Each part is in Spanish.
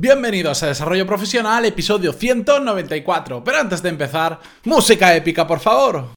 Bienvenidos a Desarrollo Profesional, episodio 194. Pero antes de empezar, música épica, por favor.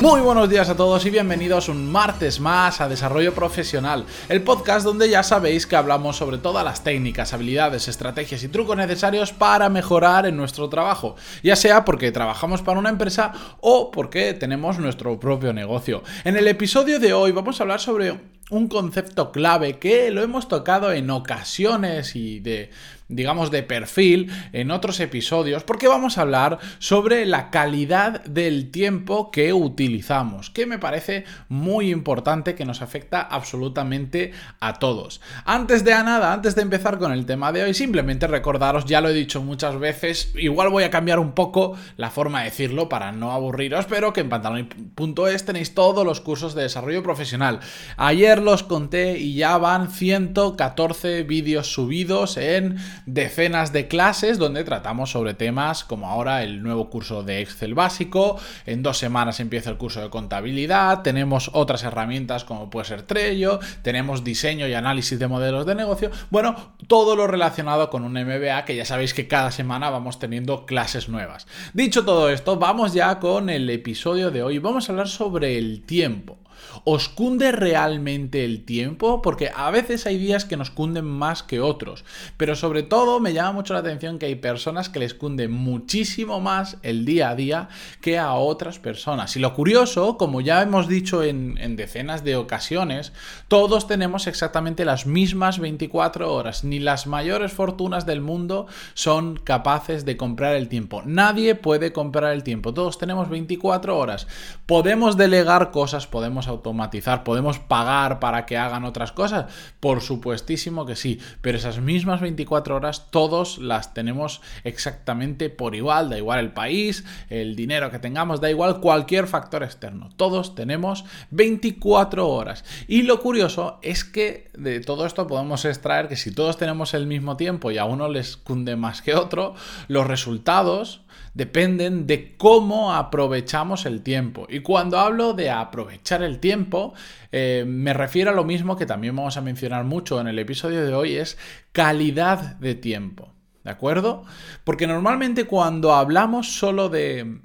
Muy buenos días a todos y bienvenidos un martes más a Desarrollo Profesional, el podcast donde ya sabéis que hablamos sobre todas las técnicas, habilidades, estrategias y trucos necesarios para mejorar en nuestro trabajo, ya sea porque trabajamos para una empresa o porque tenemos nuestro propio negocio. En el episodio de hoy vamos a hablar sobre un concepto clave que lo hemos tocado en ocasiones y de digamos, de perfil en otros episodios, porque vamos a hablar sobre la calidad del tiempo que utilizamos, que me parece muy importante, que nos afecta absolutamente a todos. Antes de nada, antes de empezar con el tema de hoy, simplemente recordaros, ya lo he dicho muchas veces, igual voy a cambiar un poco la forma de decirlo para no aburriros, pero que en pantalón.es tenéis todos los cursos de desarrollo profesional. Ayer los conté y ya van 114 vídeos subidos en decenas de clases donde tratamos sobre temas como ahora el nuevo curso de Excel básico, en dos semanas empieza el curso de contabilidad, tenemos otras herramientas como puede ser Trello, tenemos diseño y análisis de modelos de negocio, bueno, todo lo relacionado con un MBA que ya sabéis que cada semana vamos teniendo clases nuevas. Dicho todo esto, vamos ya con el episodio de hoy, vamos a hablar sobre el tiempo. ¿Os cunde realmente el tiempo? Porque a veces hay días que nos cunden más que otros, pero sobre todo me llama mucho la atención que hay personas que les cunde muchísimo más el día a día que a otras personas. Y lo curioso, como ya hemos dicho en, decenas de ocasiones, todos tenemos exactamente las mismas 24 horas, ni las mayores fortunas del mundo son capaces de comprar el tiempo. Nadie puede comprar el tiempo, todos tenemos 24 horas. Podemos delegar cosas, podemos automatizar, podemos pagar para que hagan otras cosas, por supuestísimo que sí, pero esas mismas 24 horas todos las tenemos exactamente por igual, da igual el país, el dinero que tengamos, da igual cualquier factor externo, todos tenemos 24 horas. Y lo curioso es que de todo esto podemos extraer que si todos tenemos el mismo tiempo y a uno les cunde más que otro, los resultados dependen de cómo aprovechamos el tiempo. Y cuando hablo de aprovechar el tiempo, eh, me refiero a lo mismo que también vamos a mencionar mucho en el episodio de hoy, es calidad de tiempo. ¿De acuerdo? Porque normalmente cuando hablamos solo de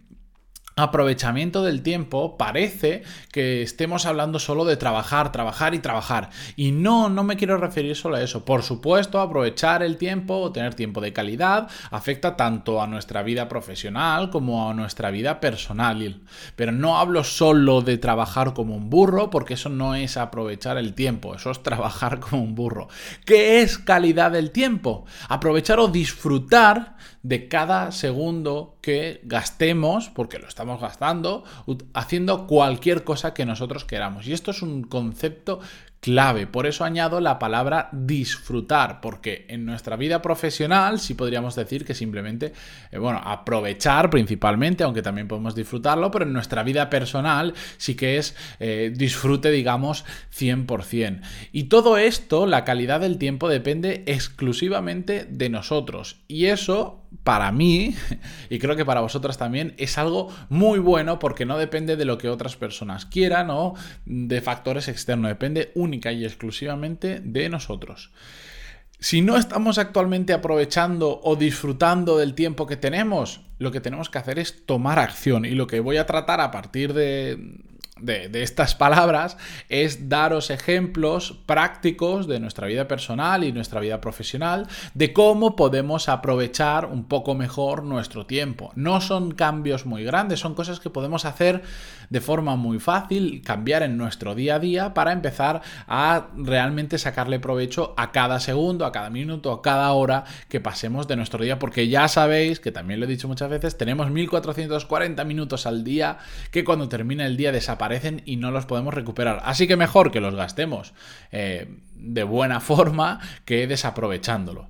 aprovechamiento del tiempo parece que estemos hablando solo de trabajar, trabajar y trabajar. Y no, no me quiero referir solo a eso. Por supuesto, aprovechar el tiempo o tener tiempo de calidad afecta tanto a nuestra vida profesional como a nuestra vida personal. Pero no hablo solo de trabajar como un burro porque eso no es aprovechar el tiempo, eso es trabajar como un burro. ¿Qué es calidad del tiempo? Aprovechar o disfrutar de cada segundo que gastemos, porque lo estamos gastando, haciendo cualquier cosa que nosotros queramos. Y esto es un concepto clave. Por eso añado la palabra disfrutar, porque en nuestra vida profesional sí podríamos decir que simplemente, eh, bueno, aprovechar principalmente, aunque también podemos disfrutarlo, pero en nuestra vida personal sí que es eh, disfrute, digamos, 100%. Y todo esto, la calidad del tiempo depende exclusivamente de nosotros. Y eso para mí, y creo que para vosotras también, es algo muy bueno porque no depende de lo que otras personas quieran o de factores externos, depende única y exclusivamente de nosotros. Si no estamos actualmente aprovechando o disfrutando del tiempo que tenemos, lo que tenemos que hacer es tomar acción y lo que voy a tratar a partir de, de, estas palabras es daros ejemplos prácticos de nuestra vida personal y nuestra vida profesional de cómo podemos aprovechar un poco mejor nuestro tiempo. No son cambios muy grandes, son cosas que podemos hacer de forma muy fácil, cambiar en nuestro día a día para empezar a realmente sacarle provecho a cada segundo, a cada minuto, a cada hora que pasemos de nuestro día, porque ya sabéis, que también lo he dicho muchas veces, tenemos 1440 minutos al día que cuando termina el día y no los podemos recuperar. Así que mejor que los gastemos eh, de buena forma que desaprovechándolo.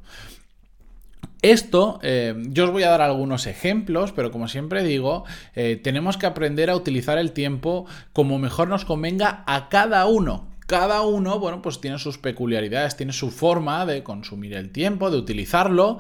Esto, eh, yo os voy a dar algunos ejemplos, pero como siempre digo, eh, tenemos que aprender a utilizar el tiempo como mejor nos convenga a cada uno. Cada uno, bueno, pues tiene sus peculiaridades, tiene su forma de consumir el tiempo, de utilizarlo,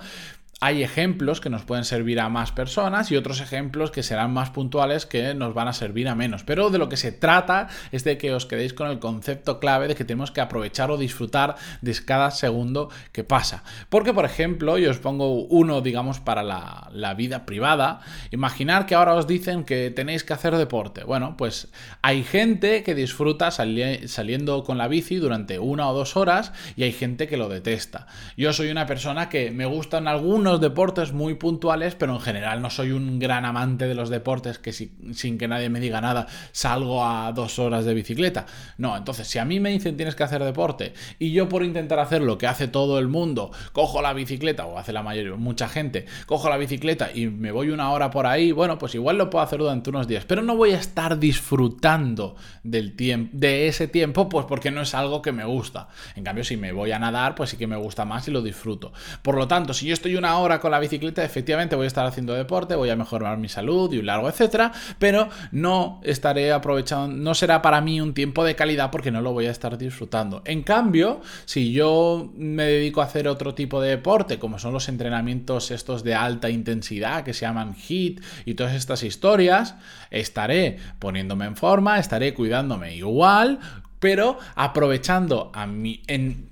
hay ejemplos que nos pueden servir a más personas y otros ejemplos que serán más puntuales que nos van a servir a menos. Pero de lo que se trata es de que os quedéis con el concepto clave de que tenemos que aprovechar o disfrutar de cada segundo que pasa. Porque, por ejemplo, yo os pongo uno, digamos, para la, vida privada. Imaginar que ahora os dicen que tenéis que hacer deporte. Bueno, pues hay gente que disfruta saliendo con la bici durante una o dos horas y hay gente que lo detesta. Yo soy una persona que me gustan algunos deportes muy puntuales, pero en general no soy un gran amante de los deportes que sin que nadie me diga nada salgo a dos horas de bicicleta. No, entonces si a mí me dicen tienes que hacer deporte y yo por intentar hacer lo que hace todo el mundo, cojo la bicicleta o hace la mayoría, mucha gente, cojo la bicicleta y me voy una hora por ahí, bueno, pues igual lo puedo hacer durante unos días, pero no voy a estar disfrutando del tiempo, de ese tiempo, pues porque no es algo que me gusta. En cambio, si me voy a nadar, pues sí que me gusta más y lo disfruto. Por lo tanto, si yo estoy una hora con la bicicleta, efectivamente voy a estar haciendo deporte, voy a mejorar mi salud y un largo etcétera, pero no estaré aprovechando, no será para mí un tiempo de calidad porque no lo voy a estar disfrutando. En cambio, si yo me dedico a hacer otro tipo de deporte, como son los entrenamientos estos de alta intensidad que se llaman HIT y todas estas historias, estaré poniéndome en forma, estaré cuidándome igual, pero aprovechando a mi,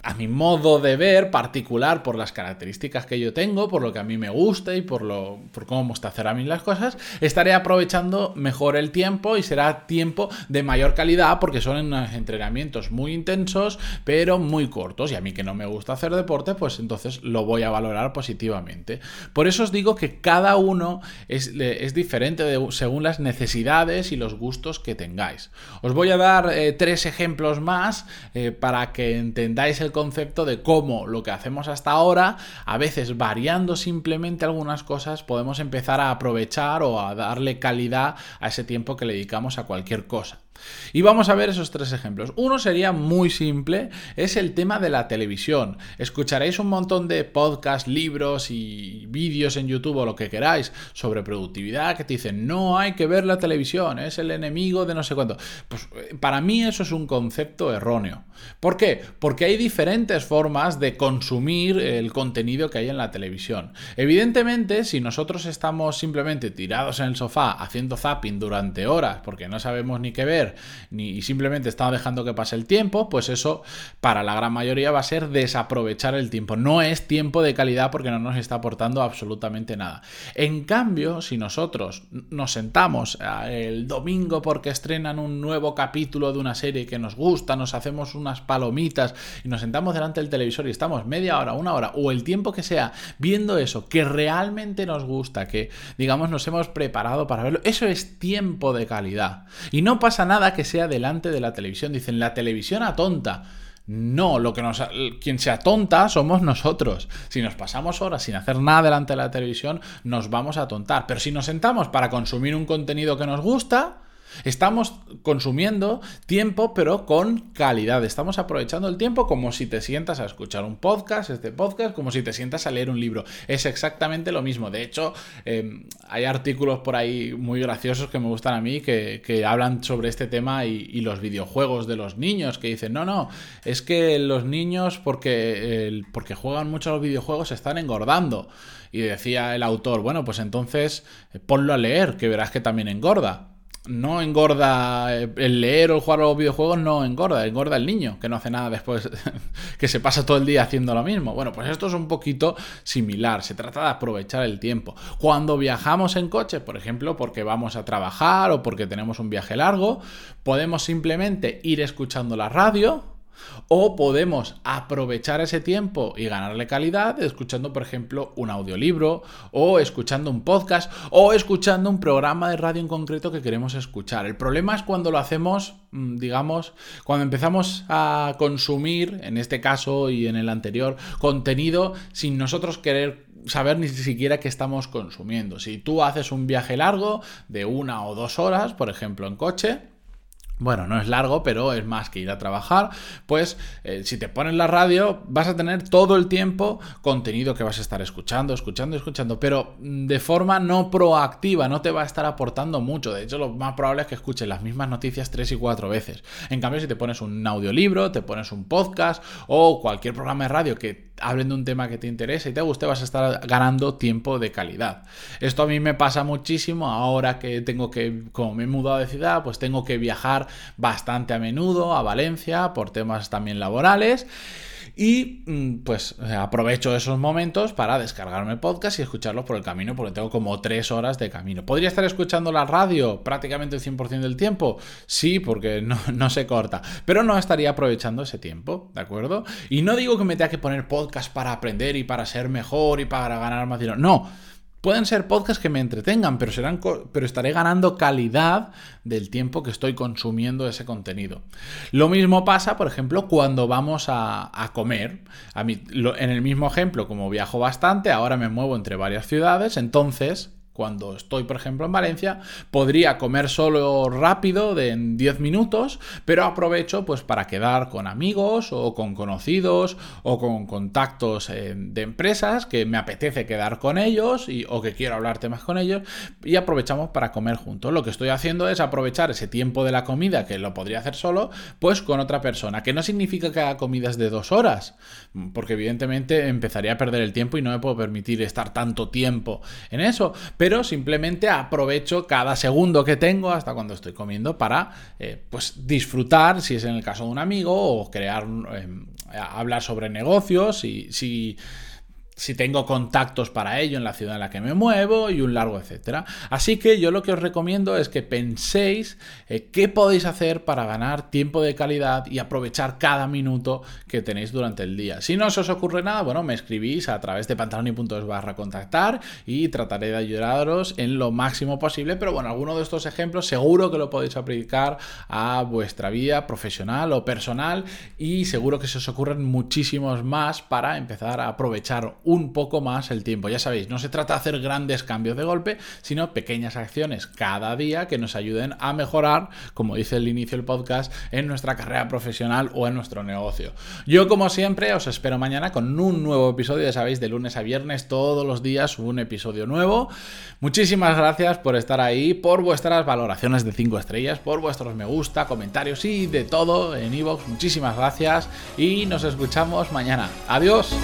a mi modo de ver particular por las características que yo tengo, por lo que a mí me gusta y por, lo, por cómo me gusta hacer a mí las cosas, estaré aprovechando mejor el tiempo y será tiempo de mayor calidad porque son entrenamientos muy intensos pero muy cortos y a mí que no me gusta hacer deporte pues entonces lo voy a valorar positivamente. Por eso os digo que cada uno es, es diferente según las necesidades y los gustos que tengáis. Os voy a dar eh, tres ejemplos más eh, para que entendáis el concepto de cómo lo que hacemos hasta ahora, a veces variando simplemente algunas cosas, podemos empezar a aprovechar o a darle calidad a ese tiempo que le dedicamos a cualquier cosa. Y vamos a ver esos tres ejemplos. Uno sería muy simple, es el tema de la televisión. Escucharéis un montón de podcasts, libros y vídeos en YouTube o lo que queráis sobre productividad que te dicen no hay que ver la televisión, es el enemigo de no sé cuánto. Pues eh, para mí eso es un concepto erróneo. ¿Por qué? Porque hay diferentes formas de consumir el contenido que hay en la televisión. Evidentemente, si nosotros estamos simplemente tirados en el sofá haciendo zapping durante horas porque no sabemos ni qué ver, ni y simplemente estamos dejando que pase el tiempo, pues eso para la gran mayoría va a ser desaprovechar el tiempo. No es tiempo de calidad porque no nos está aportando absolutamente nada. En cambio, si nosotros nos sentamos eh, el domingo porque estrenan un nuevo capítulo de una serie que nos gusta, nos hacemos unas palomitas y nos sentamos delante del televisor y estamos media hora, una hora o el tiempo que sea viendo eso que realmente nos gusta, que digamos nos hemos preparado para verlo, eso es tiempo de calidad. Y no pasa nada nada que sea delante de la televisión. Dicen, la televisión atonta. No, lo que nos, quien se atonta somos nosotros. Si nos pasamos horas sin hacer nada delante de la televisión, nos vamos a atontar. Pero si nos sentamos para consumir un contenido que nos gusta, Estamos consumiendo tiempo, pero con calidad. Estamos aprovechando el tiempo como si te sientas a escuchar un podcast, este podcast, como si te sientas a leer un libro. Es exactamente lo mismo. De hecho, em, hay artículos por ahí muy graciosos que me gustan a mí que, hablan sobre este tema y, los videojuegos de los niños que dicen, no, no, es que los niños porque, porque juegan mucho a los videojuegos están engordando. Y decía el autor, bueno, pues entonces eh, ponlo a leer, que verás que también engorda no engorda el leer o el jugar a los videojuegos, no engorda, engorda el niño, que no hace nada después, que se pasa todo el día haciendo lo mismo. Bueno, pues esto es un poquito similar, se trata de aprovechar el tiempo. Cuando viajamos en coche, por ejemplo, porque vamos a trabajar o porque tenemos un viaje largo, podemos simplemente ir escuchando la radio, o podemos aprovechar ese tiempo y ganarle calidad escuchando, por ejemplo, un audiolibro o escuchando un podcast o escuchando un programa de radio en concreto que queremos escuchar. El problema es cuando lo hacemos, mm, digamos, cuando empezamos a consumir, en este caso y en el anterior, contenido sin nosotros querer saber ni siquiera qué estamos consumiendo. Si tú haces un viaje largo de una o dos horas, por ejemplo, en coche, bueno, no es largo, pero es más que ir a trabajar, pues eh, si te pones la radio vas a tener todo el tiempo contenido que vas a estar escuchando, escuchando, escuchando, pero mm, de forma no proactiva, no te va a estar aportando mucho. De hecho, lo más probable es que escuches las mismas noticias tres y cuatro veces. En cambio, si te pones un audiolibro, te pones un podcast o cualquier programa de radio que hablen de un tema que te interesa y te guste, vas a estar ganando tiempo de calidad. Esto a mí me pasa muchísimo ahora que tengo que, como me he mudado de ciudad, pues tengo que viajar bastante a menudo a Valencia por temas también laborales. Y mm, pues aprovecho esos momentos para descargarme el podcast y escucharlo por el camino, porque tengo como tres horas de camino. ¿Podría estar escuchando la radio prácticamente el 100% del tiempo? Sí, porque no, no, se corta, pero no estaría aprovechando ese tiempo, ¿de acuerdo? Y no digo que me tenga que poner podcast para aprender y para ser mejor y para ganar más dinero, no. Pueden ser podcasts que me entretengan, pero, serán pero estaré ganando calidad del tiempo que estoy consumiendo ese contenido. Lo mismo pasa, por ejemplo, cuando vamos a, comer. A mí, en el mismo ejemplo, como viajo bastante, ahora me muevo entre varias ciudades, entonces cuando estoy, por ejemplo, en Valencia, podría comer solo rápido de en 10 minutos, pero aprovecho pues para quedar con amigos o con conocidos o con contactos eh, de empresas que me apetece quedar con ellos y, o que quiero hablar temas con ellos y aprovechamos para comer juntos. Lo que estoy haciendo es aprovechar ese tiempo de la comida que lo podría hacer solo, pues con otra persona, que no significa que haga comidas de dos horas, porque evidentemente empezaría a perder el tiempo y no me puedo permitir estar tanto tiempo en eso simplemente aprovecho cada segundo que tengo hasta cuando estoy comiendo para eh, pues disfrutar, si es en el caso de un amigo, o crear, eh, hablar sobre negocios, y si si tengo contactos para ello en la ciudad en la que me muevo y un largo etcétera. Así que yo lo que os recomiendo es que penséis eh, qué podéis hacer para ganar tiempo de calidad y aprovechar cada minuto que tenéis durante el día. Si no os ocurre nada, bueno, me escribís a través de pantaloni.es barra contactar y trataré de ayudaros en lo máximo posible, pero bueno, alguno de estos ejemplos seguro que lo podéis aplicar a vuestra vida profesional o personal y seguro que se os ocurren muchísimos más para empezar a aprovechar un poco más el tiempo. Ya sabéis, no se trata de hacer grandes cambios de golpe, sino pequeñas acciones cada día que nos ayuden a mejorar, como dice el inicio del podcast, en nuestra carrera profesional o en nuestro negocio. Yo, como siempre, os espero mañana con un nuevo episodio, ya sabéis, de lunes a viernes, todos los días un episodio nuevo. Muchísimas gracias por estar ahí, por vuestras valoraciones de 5 estrellas, por vuestros me gusta, comentarios y de todo en iVoox. Muchísimas gracias y nos escuchamos mañana. Adiós.